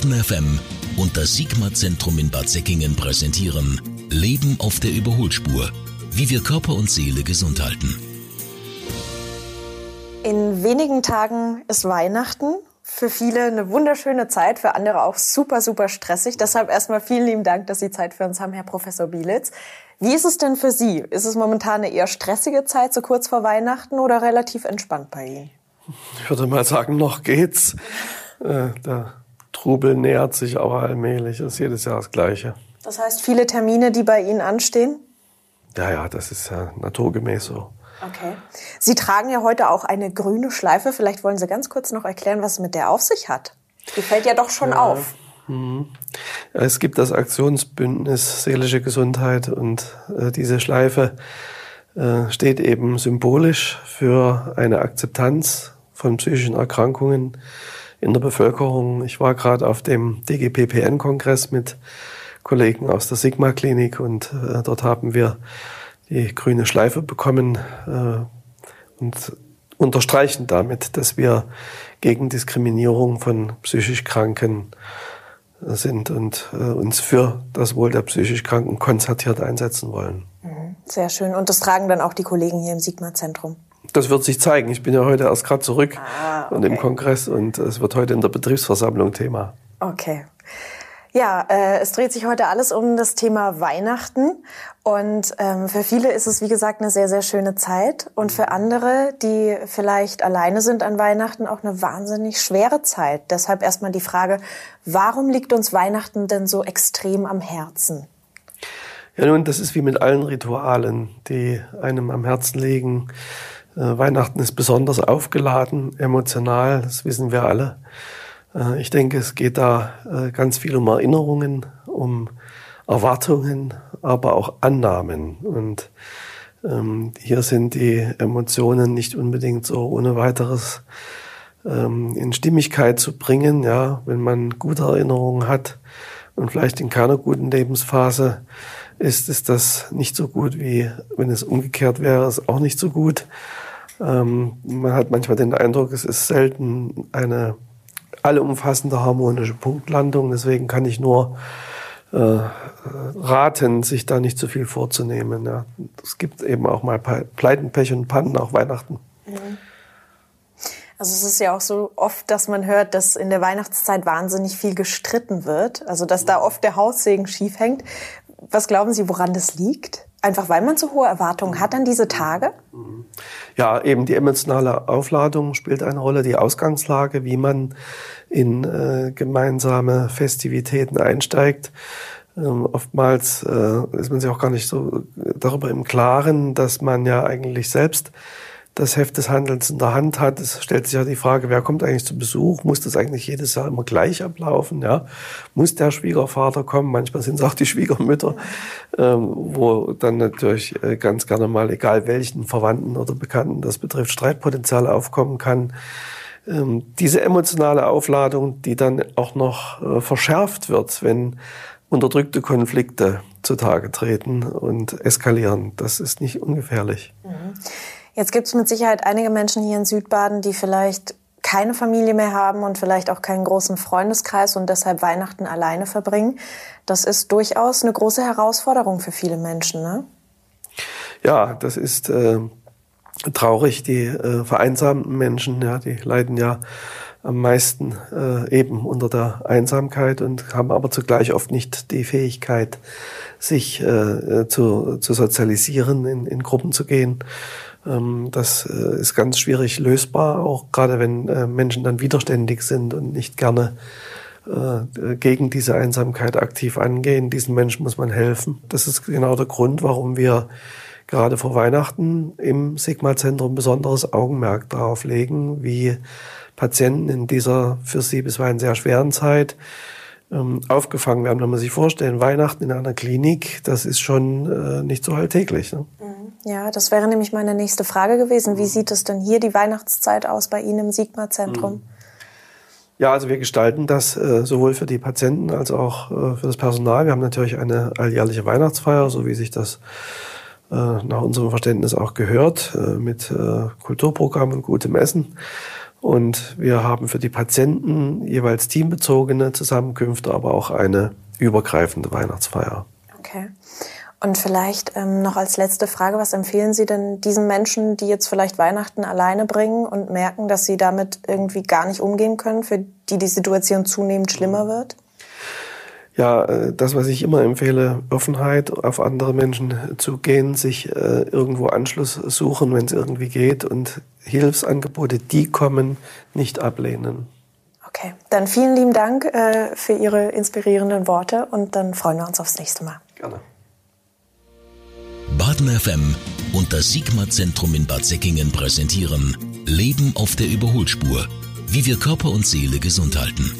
Baden FM und das Sigma-Zentrum in Bad Säckingen präsentieren Leben auf der Überholspur. Wie wir Körper und Seele gesund halten. In wenigen Tagen ist Weihnachten. Für viele eine wunderschöne Zeit, für andere auch super, super stressig. Deshalb erstmal vielen lieben Dank, dass Sie Zeit für uns haben, Herr Professor Bielitz. Wie ist es denn für Sie? Ist es momentan eine eher stressige Zeit, so kurz vor Weihnachten, oder relativ entspannt bei Ihnen? Ich würde mal sagen, noch geht's. Äh, der Trubel nähert sich aber allmählich. Das ist jedes Jahr das Gleiche. Das heißt, viele Termine, die bei Ihnen anstehen? Ja, ja, das ist ja naturgemäß so. Okay. Sie tragen ja heute auch eine grüne Schleife. Vielleicht wollen Sie ganz kurz noch erklären, was es mit der auf sich hat. Die fällt ja doch schon ja. auf. Mhm. Es gibt das Aktionsbündnis Seelische Gesundheit und äh, diese Schleife äh, steht eben symbolisch für eine Akzeptanz von psychischen Erkrankungen in der Bevölkerung. Ich war gerade auf dem DGPPN-Kongress mit Kollegen aus der Sigma-Klinik und äh, dort haben wir die grüne Schleife bekommen äh, und unterstreichen damit, dass wir gegen Diskriminierung von psychisch Kranken äh, sind und äh, uns für das Wohl der psychisch Kranken konzertiert einsetzen wollen. Mhm. Sehr schön. Und das tragen dann auch die Kollegen hier im Sigma-Zentrum? Das wird sich zeigen. Ich bin ja heute erst gerade zurück ah, okay. und im Kongress und es wird heute in der Betriebsversammlung Thema. Okay. Ja, äh, es dreht sich heute alles um das Thema Weihnachten. Und ähm, für viele ist es, wie gesagt, eine sehr, sehr schöne Zeit. Und für andere, die vielleicht alleine sind an Weihnachten, auch eine wahnsinnig schwere Zeit. Deshalb erstmal die Frage, warum liegt uns Weihnachten denn so extrem am Herzen? Ja, nun, das ist wie mit allen Ritualen, die einem am Herzen liegen. Äh, Weihnachten ist besonders aufgeladen, emotional, das wissen wir alle. Äh, ich denke, es geht da äh, ganz viel um Erinnerungen, um Erwartungen, aber auch Annahmen. Und ähm, hier sind die Emotionen nicht unbedingt so ohne weiteres ähm, in Stimmigkeit zu bringen. Ja, wenn man gute Erinnerungen hat und vielleicht in keiner guten Lebensphase ist, ist das nicht so gut wie wenn es umgekehrt wäre, ist auch nicht so gut. Ähm, man hat manchmal den Eindruck, es ist selten eine allumfassende harmonische Punktlandung. Deswegen kann ich nur äh, raten, sich da nicht zu viel vorzunehmen. Ja. Es gibt eben auch mal Pleiten, Pech und Pannen, auch Weihnachten. Also es ist ja auch so oft, dass man hört, dass in der Weihnachtszeit wahnsinnig viel gestritten wird. Also dass da oft der Haussegen schief hängt. Was glauben Sie, woran das liegt? Einfach weil man so hohe Erwartungen hat an diese Tage? Ja, eben die emotionale Aufladung spielt eine Rolle, die Ausgangslage, wie man in äh, gemeinsame Festivitäten einsteigt. Ähm, oftmals äh, ist man sich auch gar nicht so darüber im Klaren, dass man ja eigentlich selbst das Heft des Handelns in der Hand hat. Es stellt sich ja die Frage, wer kommt eigentlich zu Besuch? Muss das eigentlich jedes Jahr immer gleich ablaufen? Ja? Muss der Schwiegervater kommen? Manchmal sind es auch die Schwiegermütter, ähm, wo dann natürlich äh, ganz gerne mal, egal welchen Verwandten oder Bekannten das betrifft, Streitpotenzial aufkommen kann. Ähm, diese emotionale Aufladung, die dann auch noch äh, verschärft wird, wenn unterdrückte Konflikte zutage treten und eskalieren, das ist nicht ungefährlich. Mhm. Jetzt gibt es mit Sicherheit einige Menschen hier in Südbaden, die vielleicht keine Familie mehr haben und vielleicht auch keinen großen Freundeskreis und deshalb Weihnachten alleine verbringen. Das ist durchaus eine große Herausforderung für viele Menschen, ne? Ja, das ist äh, traurig. Die äh, vereinsamten Menschen, ja, die leiden ja am meisten äh, eben unter der Einsamkeit und haben aber zugleich oft nicht die Fähigkeit, sich äh, zu, zu sozialisieren, in, in Gruppen zu gehen. Ähm, das äh, ist ganz schwierig lösbar, auch gerade wenn äh, Menschen dann widerständig sind und nicht gerne äh, gegen diese Einsamkeit aktiv angehen. Diesen Menschen muss man helfen. Das ist genau der Grund, warum wir gerade vor Weihnachten im Sigma-Zentrum besonderes Augenmerk darauf legen, wie Patienten in dieser für sie bisweilen sehr schweren Zeit ähm, aufgefangen werden. Wenn man sich vorstellen, Weihnachten in einer Klinik, das ist schon nicht so alltäglich. Ne? Mhm. Ja, das wäre nämlich meine nächste Frage gewesen. Wie sieht es denn hier die Weihnachtszeit aus bei Ihnen im Sigma-Zentrum? Mhm. Ja, also wir gestalten das äh, sowohl für die Patienten als auch äh, für das Personal. Wir haben natürlich eine alljährliche Weihnachtsfeier, so wie sich das äh, nach unserem Verständnis auch gehört, äh, mit äh, Kulturprogramm und gutem Essen. Und wir haben für die Patienten jeweils teambezogene Zusammenkünfte, aber auch eine übergreifende Weihnachtsfeier. Okay. Und vielleicht ähm, noch als letzte Frage, was empfehlen Sie denn diesen Menschen, die jetzt vielleicht Weihnachten alleine bringen und merken, dass sie damit irgendwie gar nicht umgehen können, für die die Situation zunehmend schlimmer wird? Ja, äh, das, was ich immer empfehle, Offenheit auf andere Menschen zu gehen, sich äh, irgendwo Anschluss suchen, wenn es irgendwie geht und Hilfsangebote, die kommen, nicht ablehnen. Okay, dann vielen lieben Dank äh, für Ihre inspirierenden Worte und dann freuen wir uns aufs nächste Mal. Gerne. Baden FM und das Sigma-Zentrum in Bad Säckingen präsentieren Leben auf der Überholspur. Wie wir Körper und Seele gesund halten.